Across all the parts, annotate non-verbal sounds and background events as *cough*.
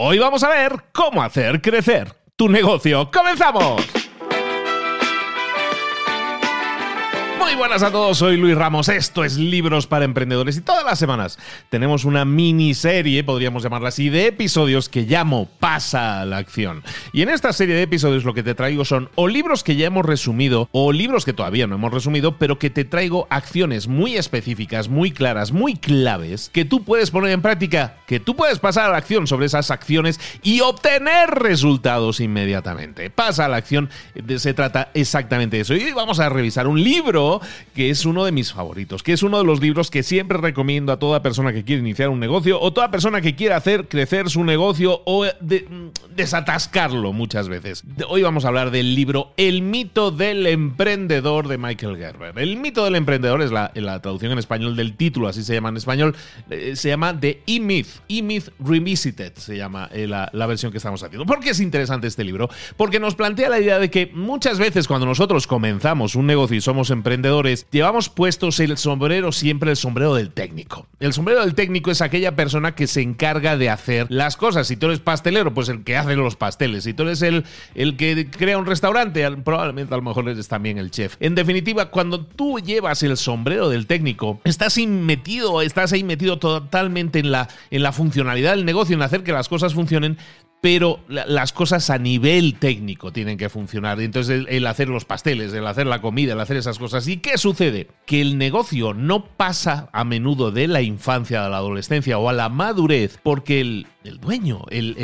Hoy vamos a ver cómo hacer crecer tu negocio. ¡Comenzamos! Muy buenas a todos, soy Luis Ramos, esto es Libros para Emprendedores y todas las semanas tenemos una miniserie, podríamos llamarla así, de episodios que llamo Pasa a la acción. Y en esta serie de episodios lo que te traigo son o libros que ya hemos resumido o libros que todavía no hemos resumido, pero que te traigo acciones muy específicas, muy claras, muy claves, que tú puedes poner en práctica, que tú puedes pasar a la acción sobre esas acciones y obtener resultados inmediatamente. Pasa a la acción, se trata exactamente de eso. Y hoy vamos a revisar un libro que es uno de mis favoritos, que es uno de los libros que siempre recomiendo a toda persona que quiere iniciar un negocio o toda persona que quiera hacer crecer su negocio o desatascarlo muchas veces. Hoy vamos a hablar del libro El mito del emprendedor de Michael Gerber. El mito del emprendedor es la, traducción en español del título, así se llama en español, eh, se llama The E-Myth, E-Myth Revisited se llama eh, la, la versión que estamos haciendo. ¿Por qué es interesante este libro? Porque nos plantea la idea de que muchas veces cuando nosotros comenzamos un negocio y somos emprendedores, llevamos puestos el sombrero siempre el sombrero del técnico. El sombrero del técnico es aquella persona que se encarga de hacer las cosas. Si tú eres pastelero, pues el que hace los pasteles. Si tú eres el, el que crea un restaurante, probablemente a lo mejor eres también el chef. En definitiva, cuando tú llevas el sombrero del técnico, estás metido, estás ahí metido totalmente en la, en la funcionalidad del negocio, en hacer que las cosas funcionen, pero las cosas a nivel técnico tienen que funcionar. Entonces, el, hacer los pasteles, el hacer la comida, el hacer esas cosas. ¿Y qué sucede? Que el negocio no pasa a menudo de la infancia a la adolescencia o a la madurez porque el, dueño, el,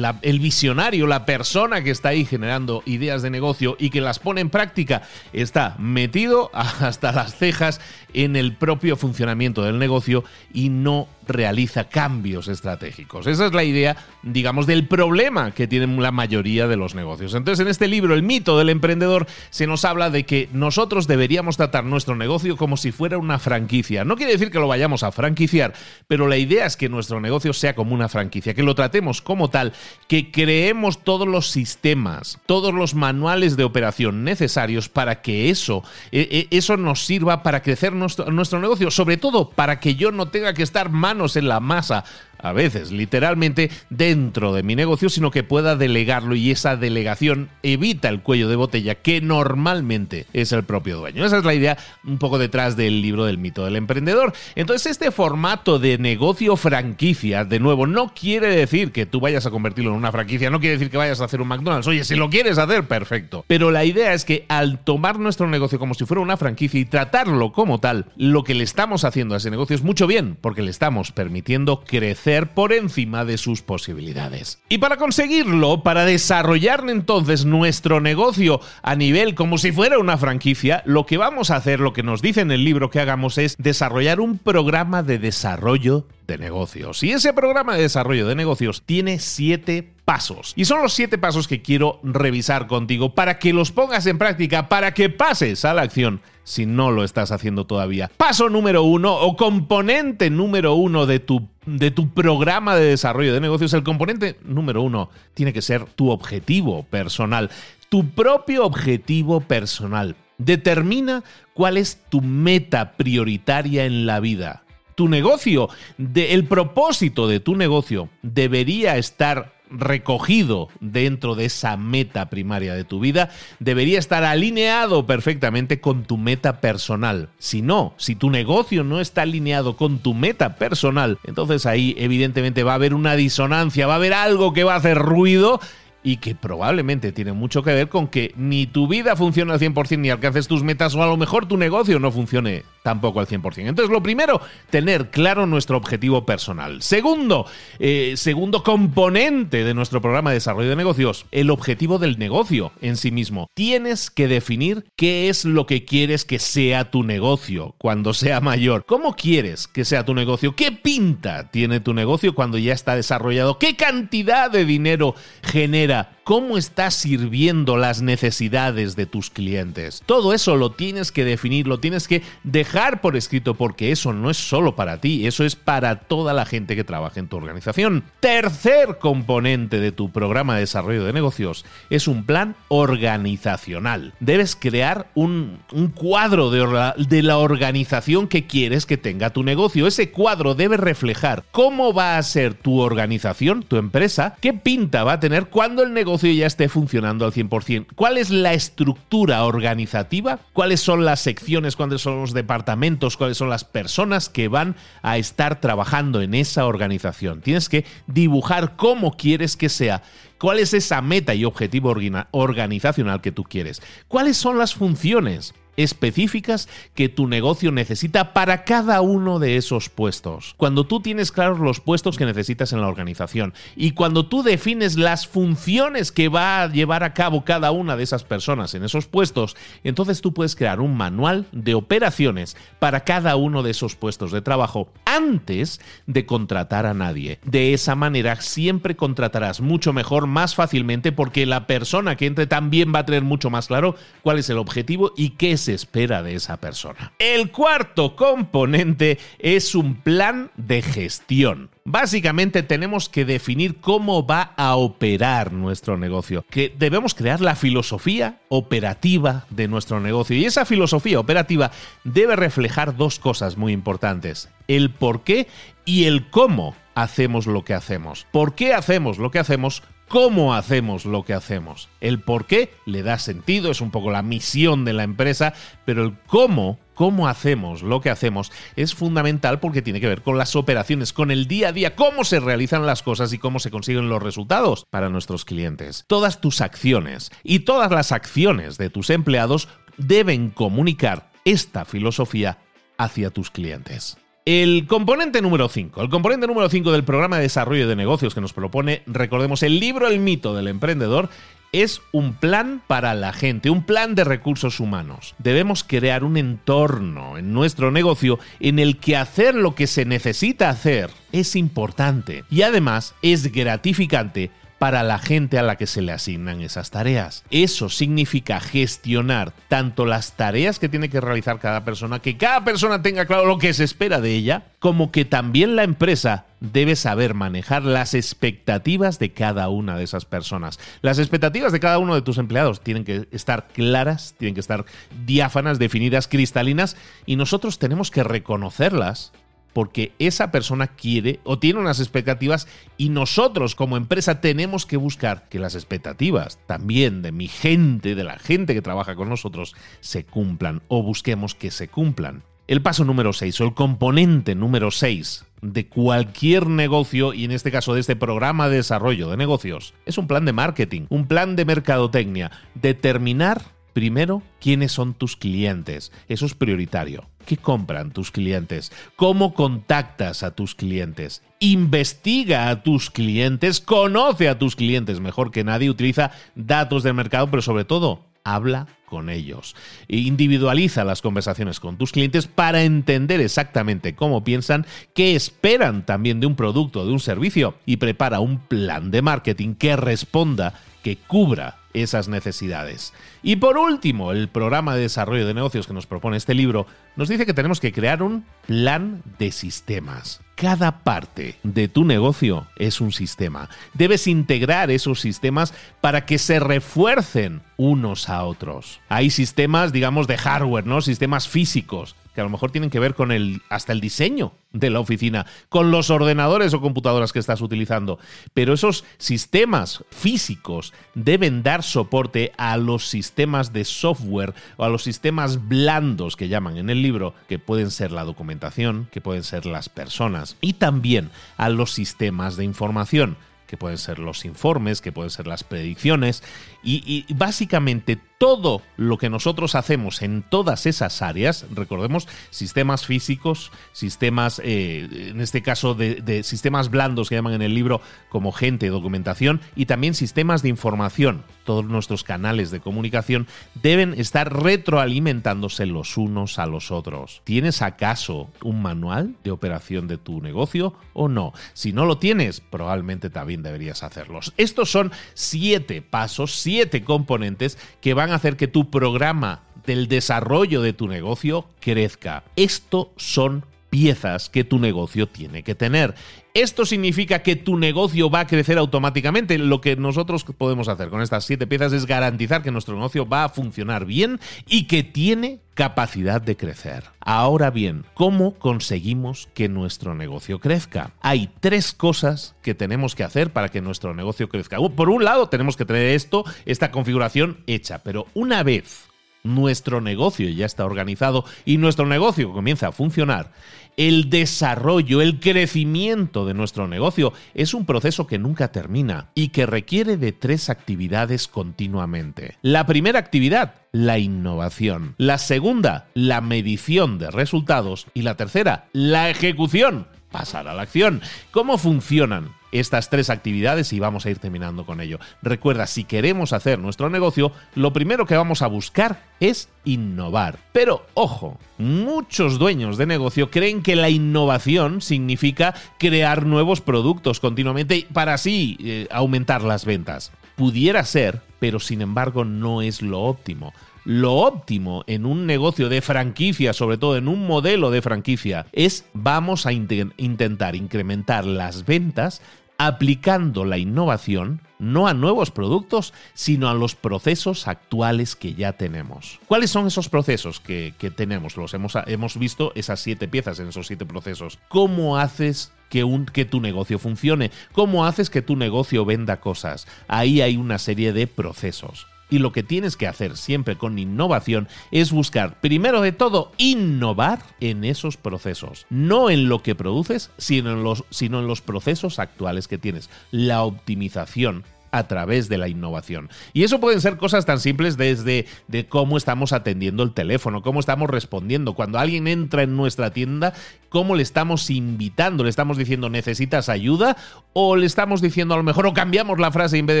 el, visionario, la persona que está ahí generando ideas de negocio y que las pone en práctica, está metido hasta las cejas en el propio funcionamiento del negocio y no realiza cambios estratégicos. Esa es la idea, digamos, del problema que tienen la mayoría de los negocios. Entonces, en este libro, El mito del emprendedor, se nos habla de que nosotros deberíamos tratar nuestro negocio como si fuera una franquicia. No quiere decir que lo vayamos a franquiciar, pero la idea es que nuestro negocio sea como una franquicia, que lo tratemos como tal, que creemos todos los sistemas, todos los manuales de operación necesarios para que eso, e, e, eso nos sirva para crecer nuestro, negocio, sobre todo para que yo no tenga que estar mal en la masa a veces literalmente dentro de mi negocio, sino que pueda delegarlo y esa delegación evita el cuello de botella que normalmente es el propio dueño. Esa es la idea un poco detrás del libro del mito del emprendedor. Entonces este formato de negocio franquicia, de nuevo, no quiere decir que tú vayas a convertirlo en una franquicia, no quiere decir que vayas a hacer un McDonald's. Oye, si lo quieres hacer, perfecto. Pero la idea es que al tomar nuestro negocio como si fuera una franquicia y tratarlo como tal, lo que le estamos haciendo a ese negocio es mucho bien, porque le estamos permitiendo crecer por encima de sus posibilidades. Y para conseguirlo, para desarrollar entonces nuestro negocio a nivel como si fuera una franquicia, lo que vamos a hacer, lo que nos dice en el libro que hagamos es desarrollar un programa de desarrollo de negocios. Y ese programa de desarrollo de negocios tiene siete pasos. Y son los siete pasos que quiero revisar contigo para que los pongas en práctica, para que pases a la acción si no lo estás haciendo todavía. Paso número uno o componente número uno de tu, de tu programa de desarrollo de negocios, el componente número uno tiene que ser tu objetivo personal, tu propio objetivo personal. Determina cuál es tu meta prioritaria en la vida. Tu negocio, el propósito de tu negocio debería estar recogido dentro de esa meta primaria de tu vida debería estar alineado perfectamente con tu meta personal. Si no, si tu negocio no está alineado con tu meta personal, entonces ahí evidentemente va a haber una disonancia, va a haber algo que va a hacer ruido y que probablemente tiene mucho que ver con que ni tu vida funcione al 100% ni alcances tus metas o a lo mejor tu negocio no funcione tampoco al 100%. Entonces, lo primero, tener claro nuestro objetivo personal. Segundo, eh, segundo componente de nuestro programa de desarrollo de negocios, el objetivo del negocio en sí mismo. Tienes que definir qué es lo que quieres que sea tu negocio cuando sea mayor. ¿Cómo quieres que sea tu negocio? ¿Qué pinta tiene tu negocio cuando ya está desarrollado? ¿Qué cantidad de dinero genera? Cómo estás sirviendo las necesidades de tus clientes. Todo eso lo tienes que definir, lo tienes que dejar por escrito porque eso no es solo para ti, eso es para toda la gente que trabaja en tu organización. Tercer componente de tu programa de desarrollo de negocios es un plan organizacional. Debes crear un, cuadro de, de la organización que quieres que tenga tu negocio. Ese cuadro debe reflejar cómo va a ser tu organización, tu empresa, qué pinta va a tener cuando el negocio ya esté funcionando al 100%, cuál es la estructura organizativa, cuáles son las secciones, cuáles son los departamentos, cuáles son las personas que van a estar trabajando en esa organización. Tienes que dibujar cómo quieres que sea ¿Cuál es esa meta y objetivo organizacional que tú quieres? ¿Cuáles son las funciones? Específicas que tu negocio necesita para cada uno de esos puestos. Cuando tú tienes claros los puestos que necesitas en la organización y cuando tú defines las funciones que va a llevar a cabo cada una de esas personas en esos puestos, entonces tú puedes crear un manual de operaciones para cada uno de esos puestos de trabajo antes de contratar a nadie. De esa manera siempre contratarás mucho mejor, más fácilmente, porque la persona que entre también va a tener mucho más claro cuál es el objetivo y qué espera de esa persona. El cuarto componente es un plan de gestión. Básicamente tenemos que definir cómo va a operar nuestro negocio, que debemos crear la filosofía operativa de nuestro negocio y esa filosofía operativa debe reflejar dos cosas muy importantes, el por qué y el cómo hacemos lo que hacemos. ¿Por qué hacemos lo que hacemos? Cómo hacemos lo que hacemos. El por qué le da sentido, es un poco la misión de la empresa, pero el cómo, cómo hacemos lo que hacemos es fundamental porque tiene que ver con las operaciones, con el día a día, cómo se realizan las cosas y cómo se consiguen los resultados para nuestros clientes. Todas tus acciones y todas las acciones de tus empleados deben comunicar esta filosofía hacia tus clientes. El componente número 5. El componente número 5 del programa de desarrollo de negocios que nos propone, recordemos, el libro El mito del emprendedor, es un plan para la gente, un plan de recursos humanos. Debemos crear un entorno en nuestro negocio en el que hacer lo que se necesita hacer es importante y además es gratificante para la gente a la que se le asignan esas tareas. Eso significa gestionar tanto las tareas que tiene que realizar cada persona, que cada persona tenga claro lo que se espera de ella, como que también la empresa debe saber manejar las expectativas de cada una de esas personas. Las expectativas de cada uno de tus empleados tienen que estar claras, tienen que estar diáfanas, definidas, cristalinas, y nosotros tenemos que reconocerlas porque esa persona quiere o tiene unas expectativas y nosotros como empresa tenemos que buscar que las expectativas también de mi gente, de la gente que trabaja con nosotros, se cumplan o busquemos que se cumplan. El paso número 6 o el componente número 6 de cualquier negocio y en este caso de este programa de desarrollo de negocios es un plan de marketing, un plan de mercadotecnia, determinar Primero, ¿quiénes son tus clientes? Eso es prioritario. ¿Qué compran tus clientes? ¿Cómo contactas a tus clientes? Investiga a tus clientes, conoce a tus clientes mejor que nadie, utiliza datos del mercado, pero sobre todo, habla con ellos. Individualiza las conversaciones con tus clientes para entender exactamente cómo piensan, qué esperan también de un producto o de un servicio y prepara un plan de marketing que responda, que cubra esas necesidades. Y por último, el programa de desarrollo de negocios que nos propone este libro nos dice que tenemos que crear un plan de sistemas. Cada parte de tu negocio es un sistema. Debes integrar esos sistemas para que se refuercen unos a otros. Hay sistemas, digamos, de hardware, ¿no? Sistemas físicos que a lo mejor tienen que ver con el hasta el diseño de la oficina, con los ordenadores o computadoras que estás utilizando. Pero esos sistemas físicos deben dar soporte a los sistemas de software o a los sistemas blandos que llaman en el libro, que pueden ser la documentación, que pueden ser las personas, y también a los sistemas de información que pueden ser los informes, que pueden ser las predicciones, y, básicamente todo lo que nosotros hacemos en todas esas áreas, recordemos, sistemas físicos, sistemas, eh, en este caso de, sistemas blandos que llaman en el libro como gente, documentación, y también sistemas de información, todos nuestros canales de comunicación deben estar retroalimentándose los unos a los otros. ¿Tienes acaso un manual de operación de tu negocio o no? Si no lo tienes, probablemente también deberías hacerlos. Estos son siete pasos, siete componentes que van hacer que tu programa del desarrollo de tu negocio crezca. Esto son piezas que tu negocio tiene que tener. Esto significa que tu negocio va a crecer automáticamente. Lo que nosotros podemos hacer con estas siete piezas es garantizar que nuestro negocio va a funcionar bien y que tiene capacidad de crecer. Ahora bien, ¿cómo conseguimos que nuestro negocio crezca? Hay tres cosas que tenemos que hacer para que nuestro negocio crezca. Por un lado, tenemos que tener esto, esta configuración hecha, pero una vez nuestro negocio ya está organizado y nuestro negocio comienza a funcionar, el desarrollo, el crecimiento de nuestro negocio es un proceso que nunca termina y que requiere de tres actividades continuamente. La primera actividad, la innovación. La segunda, la medición de resultados. Y la tercera, la ejecución. Pasar a la acción. ¿Cómo funcionan? estas tres actividades y vamos a ir terminando con ello. Recuerda, si queremos hacer nuestro negocio, lo primero que vamos a buscar es innovar. Pero ojo, muchos dueños de negocio creen que la innovación significa crear nuevos productos continuamente para así eh, aumentar las ventas. Pudiera ser, pero sin embargo no es lo óptimo. Lo óptimo en un negocio de franquicia, sobre todo en un modelo de franquicia, es vamos a intentar incrementar las ventas aplicando la innovación no a nuevos productos, sino a los procesos actuales que ya tenemos. ¿Cuáles son esos procesos que, tenemos? Los hemos, hemos visto esas siete piezas en esos siete procesos. ¿Cómo haces que, un, que, tu negocio funcione? ¿Cómo haces que tu negocio venda cosas? Ahí hay una serie de procesos. Y lo que tienes que hacer siempre con innovación es buscar, primero de todo, innovar en esos procesos. No en lo que produces, sino en los, sino en los procesos actuales que tienes. La optimización a través de la innovación. Y eso pueden ser cosas tan simples desde de cómo estamos atendiendo el teléfono, cómo estamos respondiendo. Cuando alguien entra en nuestra tienda, cómo le estamos invitando, le estamos diciendo necesitas ayuda o le estamos diciendo a lo mejor o cambiamos la frase y en vez de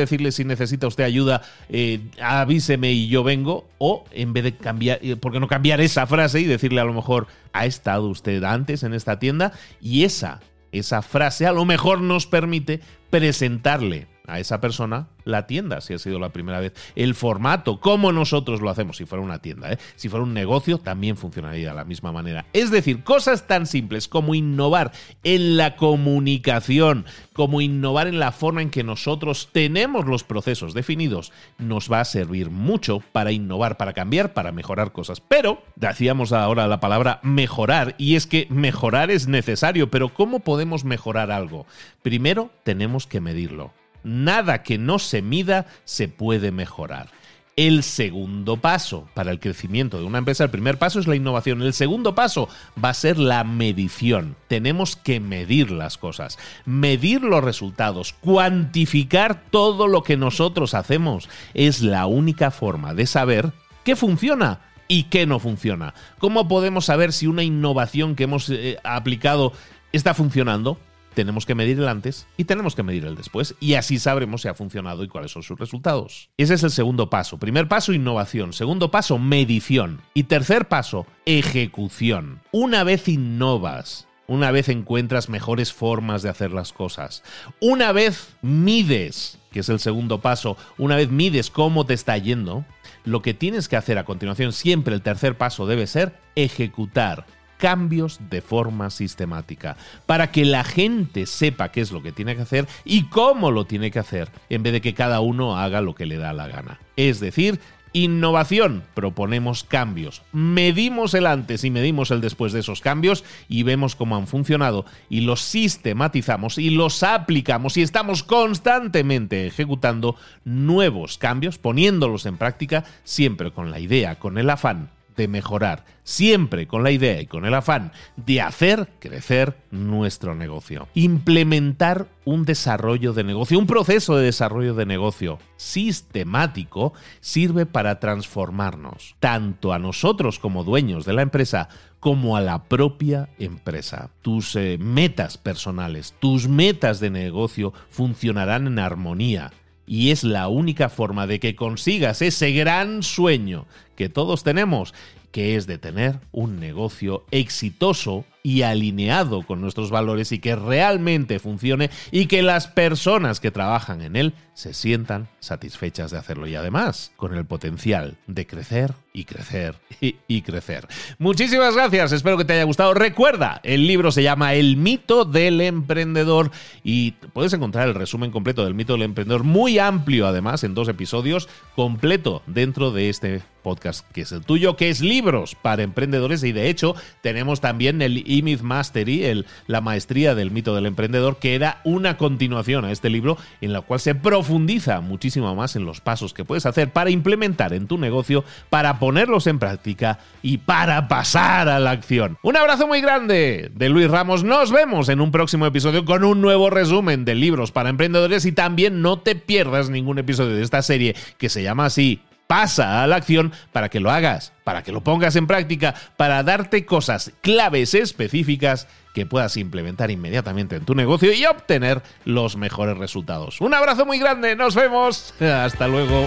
decirle si necesita usted ayuda, eh, avíseme y yo vengo o en vez de cambiar, eh, ¿por qué no cambiar esa frase y decirle a lo mejor ha estado usted antes en esta tienda? Y esa, esa frase a lo mejor nos permite presentarle a esa persona la tienda, si ha sido la primera vez. El formato, como nosotros lo hacemos, si fuera una tienda, ¿eh? si fuera un negocio, también funcionaría de la misma manera. Es decir, cosas tan simples como innovar en la comunicación, como innovar en la forma en que nosotros tenemos los procesos definidos, nos va a servir mucho para innovar, para cambiar, para mejorar cosas. Pero, decíamos ahora la palabra mejorar, y es que mejorar es necesario, pero ¿cómo podemos mejorar algo? Primero, tenemos que medirlo. Nada que no se mida se puede mejorar. El segundo paso para el crecimiento de una empresa, el primer paso es la innovación. El segundo paso va a ser la medición. Tenemos que medir las cosas, medir los resultados, cuantificar todo lo que nosotros hacemos. Es la única forma de saber qué funciona y qué no funciona. ¿Cómo podemos saber si una innovación que hemos eh, aplicado está funcionando? Tenemos que medir el antes y tenemos que medir el después y así sabremos si ha funcionado y cuáles son sus resultados. Ese es el segundo paso. Primer paso, innovación. Segundo paso, medición. Y tercer paso, ejecución. Una vez innovas, una vez encuentras mejores formas de hacer las cosas, una vez mides, que es el segundo paso, una vez mides cómo te está yendo, lo que tienes que hacer a continuación, siempre el tercer paso debe ser ejecutar cambios de forma sistemática, para que la gente sepa qué es lo que tiene que hacer y cómo lo tiene que hacer, en vez de que cada uno haga lo que le da la gana. Es decir, Innovación. Proponemos cambios. Medimos el antes y medimos el después de esos cambios y vemos cómo han funcionado y los sistematizamos y los aplicamos y estamos constantemente ejecutando nuevos cambios, poniéndolos en práctica siempre con la idea, con el afán de mejorar, siempre con la idea y con el afán de hacer crecer nuestro negocio. Implementar un desarrollo de negocio, un proceso de desarrollo de negocio sistemático sirve para transformarnos, tanto a nosotros como dueños de la empresa, como a la propia empresa. Tus eh, metas personales, tus metas de negocio funcionarán en armonía y es la única forma de que consigas ese gran sueño que todos tenemos, que es de tener un negocio exitoso y alineado con nuestros valores y que realmente funcione y que las personas que trabajan en él se sientan satisfechas de hacerlo. Y además con el potencial de crecer y crecer y, crecer. Muchísimas gracias, espero que te haya gustado. Recuerda, el libro se llama El mito del emprendedor y puedes encontrar el resumen completo del mito del emprendedor, muy amplio además, en dos episodios, completo dentro de este podcast que es el tuyo, que es libros para emprendedores y de hecho tenemos también el E-Myth Mastery, el, la maestría del mito del emprendedor, que era una continuación a este libro en la cual se profundiza muchísimo más en los pasos que puedes hacer para implementar en tu negocio, para ponerlos en práctica y para pasar a la acción. Un abrazo muy grande de Luis Ramos, nos vemos en un próximo episodio con un nuevo resumen de libros para emprendedores y también no te pierdas ningún episodio de esta serie que se llama así pasa a la acción para que lo hagas, para que lo pongas en práctica, para darte cosas claves específicas que puedas implementar inmediatamente en tu negocio y obtener los mejores resultados. Un abrazo muy grande, nos vemos, *laughs* hasta luego.